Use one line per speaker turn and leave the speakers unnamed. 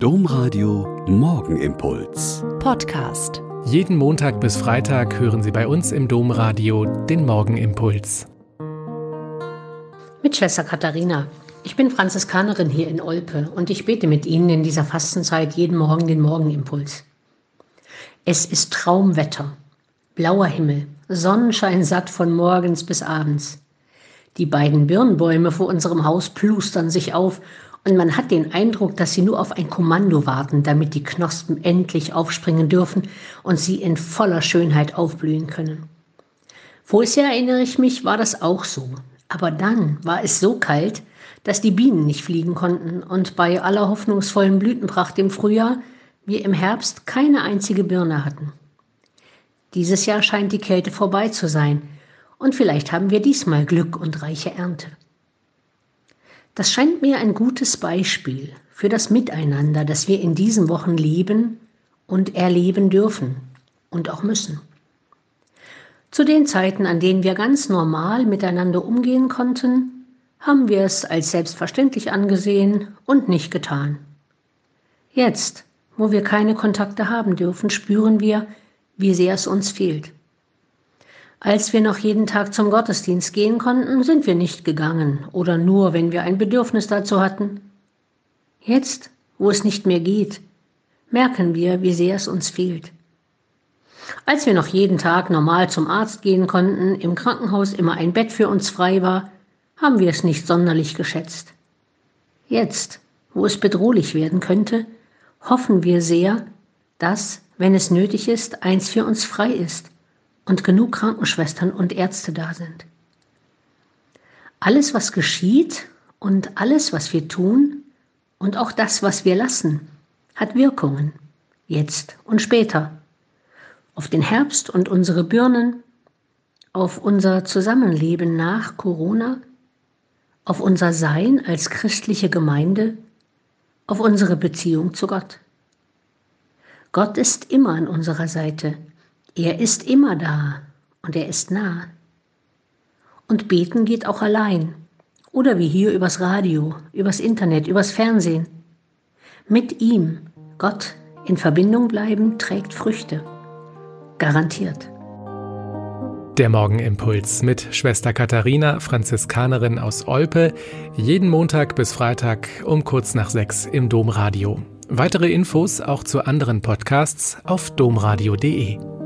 Domradio Morgenimpuls.
Podcast.
Jeden Montag bis Freitag hören Sie bei uns im Domradio den Morgenimpuls.
Mit Schwester Katharina. Ich bin Franziskanerin hier in Olpe und ich bete mit Ihnen in dieser Fastenzeit jeden Morgen den Morgenimpuls. Es ist Traumwetter, blauer Himmel, Sonnenschein satt von morgens bis abends. Die beiden Birnbäume vor unserem Haus plustern sich auf und man hat den Eindruck, dass sie nur auf ein Kommando warten, damit die Knospen endlich aufspringen dürfen und sie in voller Schönheit aufblühen können. Vorher erinnere ich mich, war das auch so. Aber dann war es so kalt, dass die Bienen nicht fliegen konnten und bei aller hoffnungsvollen Blütenpracht im Frühjahr wir im Herbst keine einzige Birne hatten. Dieses Jahr scheint die Kälte vorbei zu sein und vielleicht haben wir diesmal Glück und reiche Ernte. Das scheint mir ein gutes Beispiel für das Miteinander, das wir in diesen Wochen leben und erleben dürfen und auch müssen. Zu den Zeiten, an denen wir ganz normal miteinander umgehen konnten, haben wir es als selbstverständlich angesehen und nicht getan. Jetzt, wo wir keine Kontakte haben dürfen, spüren wir, wie sehr es uns fehlt. Als wir noch jeden Tag zum Gottesdienst gehen konnten, sind wir nicht gegangen oder nur, wenn wir ein Bedürfnis dazu hatten. Jetzt, wo es nicht mehr geht, merken wir, wie sehr es uns fehlt. Als wir noch jeden Tag normal zum Arzt gehen konnten, im Krankenhaus immer ein Bett für uns frei war, haben wir es nicht sonderlich geschätzt. Jetzt, wo es bedrohlich werden könnte, hoffen wir sehr, dass, wenn es nötig ist, eins für uns frei ist und genug Krankenschwestern und Ärzte da sind. Alles, was geschieht und alles, was wir tun und auch das, was wir lassen, hat Wirkungen, jetzt und später, auf den Herbst und unsere Birnen, auf unser Zusammenleben nach Corona, auf unser Sein als christliche Gemeinde, auf unsere Beziehung zu Gott. Gott ist immer an unserer Seite er ist immer da und er ist nah. Und beten geht auch allein oder wie hier übers Radio, übers Internet, übers Fernsehen. Mit ihm, Gott, in Verbindung bleiben, trägt Früchte. Garantiert.
Der Morgenimpuls mit Schwester Katharina, Franziskanerin aus Olpe, jeden Montag bis Freitag um kurz nach sechs im Domradio. Weitere Infos auch zu anderen Podcasts auf domradio.de.